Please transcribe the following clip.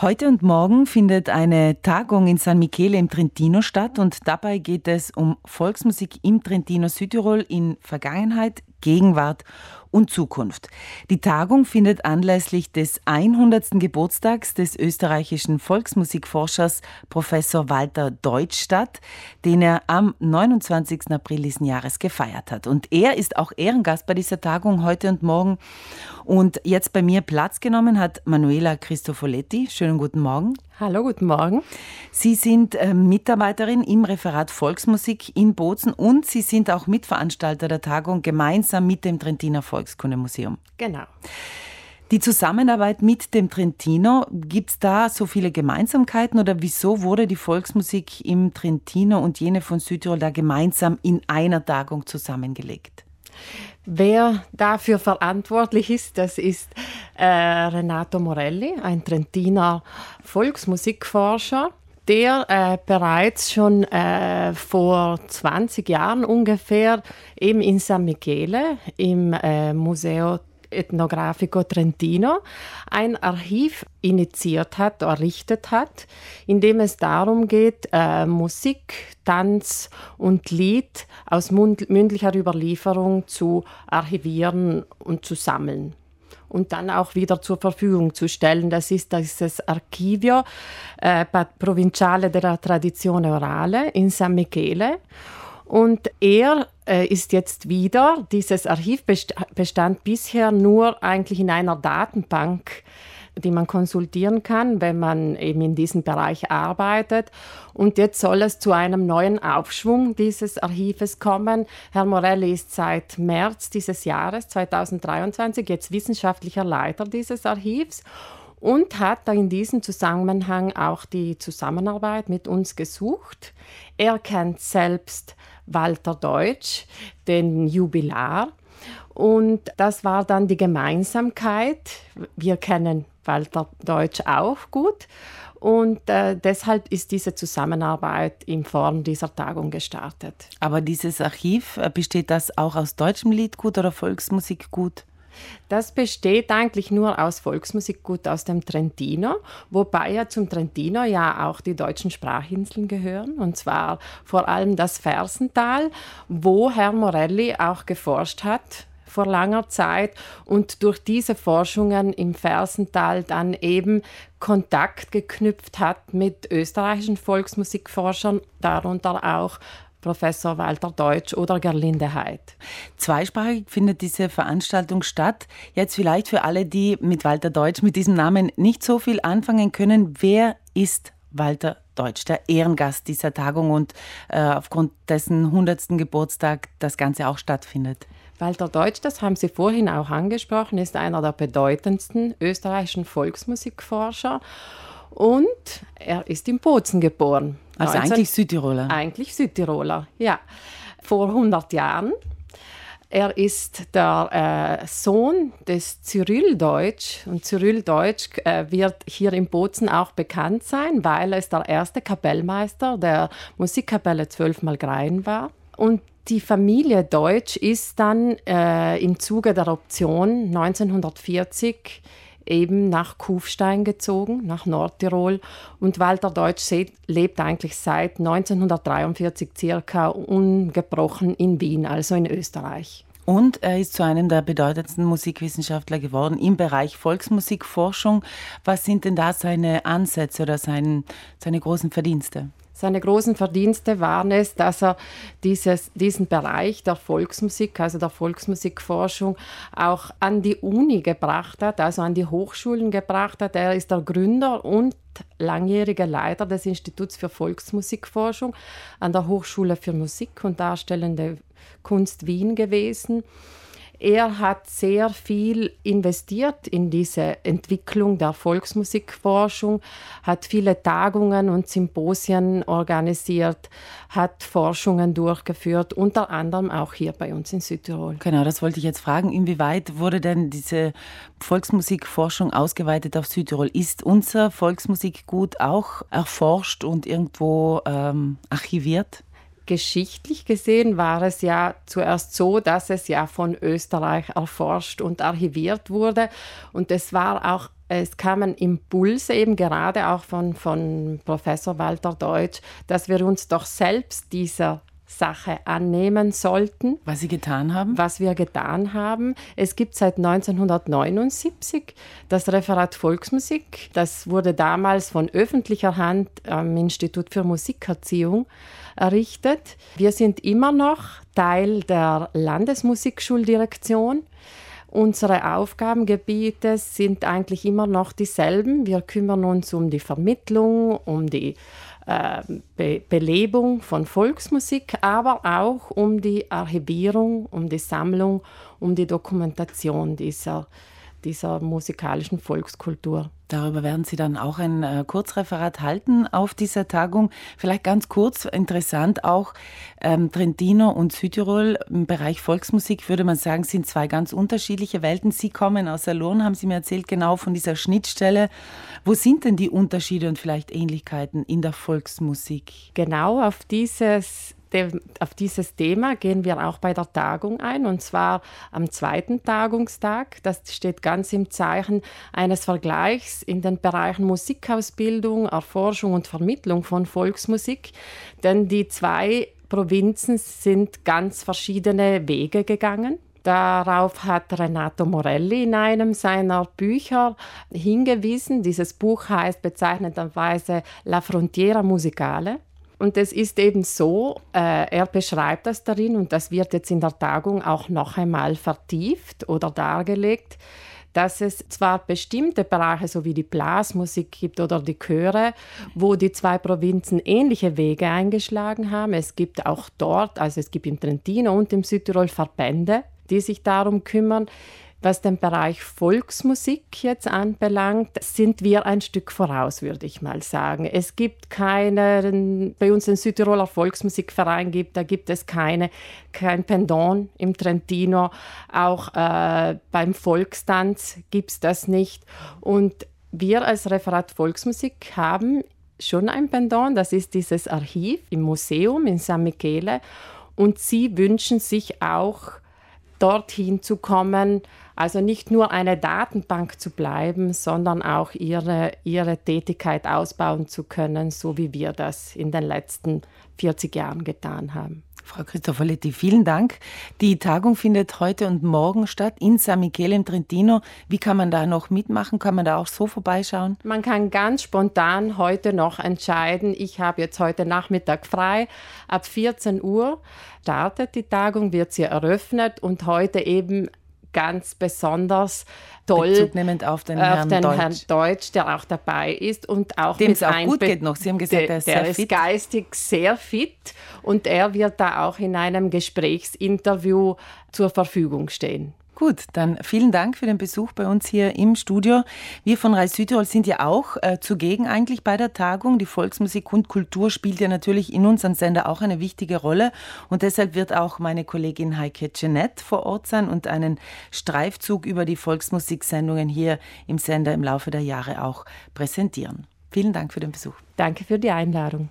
Heute und morgen findet eine Tagung in San Michele im Trentino statt und dabei geht es um Volksmusik im Trentino Südtirol in Vergangenheit, Gegenwart und Zukunft. Die Tagung findet anlässlich des 100. Geburtstags des österreichischen Volksmusikforschers Professor Walter Deutsch statt, den er am 29. April diesen Jahres gefeiert hat. Und er ist auch Ehrengast bei dieser Tagung heute und morgen. Und jetzt bei mir Platz genommen hat Manuela Cristofoletti. Schönen guten Morgen. Hallo, guten Morgen. Sie sind äh, Mitarbeiterin im Referat Volksmusik in Bozen und Sie sind auch Mitveranstalter der Tagung gemeinsam mit dem Trentiner Volkskundemuseum. Genau. Die Zusammenarbeit mit dem Trentino, gibt es da so viele Gemeinsamkeiten oder wieso wurde die Volksmusik im Trentino und jene von Südtirol da gemeinsam in einer Tagung zusammengelegt? Wer dafür verantwortlich ist, das ist äh, Renato Morelli, ein Trentiner Volksmusikforscher, der äh, bereits schon äh, vor 20 Jahren ungefähr eben in San Michele im äh, Museo Etnografico Trentino ein Archiv initiiert hat, errichtet hat, in dem es darum geht, äh, Musik, Tanz und Lied aus mündlicher Überlieferung zu archivieren und zu sammeln und dann auch wieder zur Verfügung zu stellen. Das ist dieses Archivio äh, Provinciale della Tradizione Orale in San Michele. Und er äh, ist jetzt wieder, dieses Archiv bestand bisher nur eigentlich in einer Datenbank, die man konsultieren kann, wenn man eben in diesem Bereich arbeitet. Und jetzt soll es zu einem neuen Aufschwung dieses Archives kommen. Herr Morelli ist seit März dieses Jahres, 2023, jetzt wissenschaftlicher Leiter dieses Archivs und hat in diesem Zusammenhang auch die Zusammenarbeit mit uns gesucht. Er kennt selbst Walter Deutsch, den Jubilar. Und das war dann die Gemeinsamkeit. Wir kennen Walter Deutsch auch gut. Und äh, deshalb ist diese Zusammenarbeit in Form dieser Tagung gestartet. Aber dieses Archiv, äh, besteht das auch aus deutschem Liedgut oder Volksmusikgut? Das besteht eigentlich nur aus Volksmusikgut aus dem Trentino, wobei ja zum Trentino ja auch die deutschen Sprachinseln gehören, und zwar vor allem das Fersental, wo Herr Morelli auch geforscht hat vor langer Zeit und durch diese Forschungen im Fersental dann eben Kontakt geknüpft hat mit österreichischen Volksmusikforschern, darunter auch Professor Walter Deutsch oder Gerlinde Heid. Zweisprachig findet diese Veranstaltung statt. Jetzt vielleicht für alle, die mit Walter Deutsch, mit diesem Namen nicht so viel anfangen können. Wer ist Walter Deutsch, der Ehrengast dieser Tagung und äh, aufgrund dessen 100. Geburtstag das Ganze auch stattfindet? Walter Deutsch, das haben Sie vorhin auch angesprochen, ist einer der bedeutendsten österreichischen Volksmusikforscher und er ist in Bozen geboren. Also 19, eigentlich Südtiroler? Eigentlich Südtiroler, ja. Vor 100 Jahren. Er ist der äh, Sohn des Cyril Deutsch und Cyril Deutsch äh, wird hier in Bozen auch bekannt sein, weil er ist der erste Kapellmeister der Musikkapelle Zwölfmal Grein war. Und die Familie Deutsch ist dann äh, im Zuge der Option 1940 eben nach Kufstein gezogen, nach Nordtirol. Und Walter Deutsch lebt eigentlich seit 1943 circa ungebrochen in Wien, also in Österreich. Und er ist zu einem der bedeutendsten Musikwissenschaftler geworden im Bereich Volksmusikforschung. Was sind denn da seine Ansätze oder sein, seine großen Verdienste? Seine großen Verdienste waren es, dass er dieses, diesen Bereich der Volksmusik, also der Volksmusikforschung, auch an die Uni gebracht hat, also an die Hochschulen gebracht hat. Er ist der Gründer und langjähriger Leiter des Instituts für Volksmusikforschung an der Hochschule für Musik und Darstellende Kunst Wien gewesen. Er hat sehr viel investiert in diese Entwicklung der Volksmusikforschung, hat viele Tagungen und Symposien organisiert, hat Forschungen durchgeführt, unter anderem auch hier bei uns in Südtirol. Genau, das wollte ich jetzt fragen. Inwieweit wurde denn diese Volksmusikforschung ausgeweitet auf Südtirol? Ist unser Volksmusikgut auch erforscht und irgendwo ähm, archiviert? Geschichtlich gesehen war es ja zuerst so, dass es ja von Österreich erforscht und archiviert wurde. Und es war auch es kamen Impulse eben gerade auch von, von Professor Walter Deutsch, dass wir uns doch selbst dieser Sache annehmen sollten. Was Sie getan haben? Was wir getan haben. Es gibt seit 1979 das Referat Volksmusik. Das wurde damals von öffentlicher Hand am Institut für Musikerziehung errichtet. Wir sind immer noch Teil der Landesmusikschuldirektion. Unsere Aufgabengebiete sind eigentlich immer noch dieselben. Wir kümmern uns um die Vermittlung, um die Be Belebung von Volksmusik, aber auch um die Archivierung, um die Sammlung, um die Dokumentation dieser, dieser musikalischen Volkskultur. Darüber werden Sie dann auch ein äh, Kurzreferat halten auf dieser Tagung. Vielleicht ganz kurz, interessant auch, ähm, Trentino und Südtirol im Bereich Volksmusik, würde man sagen, sind zwei ganz unterschiedliche Welten. Sie kommen aus Salon, haben Sie mir erzählt, genau von dieser Schnittstelle. Wo sind denn die Unterschiede und vielleicht Ähnlichkeiten in der Volksmusik? Genau auf dieses auf dieses Thema gehen wir auch bei der Tagung ein, und zwar am zweiten Tagungstag. Das steht ganz im Zeichen eines Vergleichs in den Bereichen Musikausbildung, Erforschung und Vermittlung von Volksmusik. Denn die zwei Provinzen sind ganz verschiedene Wege gegangen. Darauf hat Renato Morelli in einem seiner Bücher hingewiesen. Dieses Buch heißt bezeichnenderweise La Frontiera Musicale. Und es ist eben so, äh, er beschreibt das darin und das wird jetzt in der Tagung auch noch einmal vertieft oder dargelegt, dass es zwar bestimmte Bereiche, so wie die Blasmusik gibt oder die Chöre, wo die zwei Provinzen ähnliche Wege eingeschlagen haben. Es gibt auch dort, also es gibt im Trentino und im Südtirol Verbände, die sich darum kümmern. Was den Bereich Volksmusik jetzt anbelangt, sind wir ein Stück voraus, würde ich mal sagen. Es gibt keinen, bei uns den Südtiroler Volksmusikverein gibt, da gibt es keine, kein Pendant im Trentino. Auch äh, beim Volkstanz gibt es das nicht. Und wir als Referat Volksmusik haben schon ein Pendant, das ist dieses Archiv im Museum in San Michele. Und sie wünschen sich auch, dorthin zu kommen, also nicht nur eine Datenbank zu bleiben, sondern auch ihre, ihre Tätigkeit ausbauen zu können, so wie wir das in den letzten 40 Jahren getan haben. Frau Christofoletti, vielen Dank. Die Tagung findet heute und morgen statt in San Michele im Trentino. Wie kann man da noch mitmachen? Kann man da auch so vorbeischauen? Man kann ganz spontan heute noch entscheiden. Ich habe jetzt heute Nachmittag frei. Ab 14 Uhr startet die Tagung, wird sie eröffnet und heute eben ganz besonders toll. Bezug nehmend auf den, Herrn, auf den Deutsch. Herrn Deutsch, der auch dabei ist und auch dem es auch gut geht noch. Sie haben gesagt, er ist der sehr ist geistig sehr fit und er wird da auch in einem Gesprächsinterview zur Verfügung stehen. Gut, dann vielen Dank für den Besuch bei uns hier im Studio. Wir von Reis Südtirol sind ja auch äh, zugegen eigentlich bei der Tagung. Die Volksmusik und Kultur spielt ja natürlich in unserem Sender auch eine wichtige Rolle. Und deshalb wird auch meine Kollegin Heike Jeanette vor Ort sein und einen Streifzug über die Volksmusiksendungen hier im Sender im Laufe der Jahre auch präsentieren. Vielen Dank für den Besuch. Danke für die Einladung.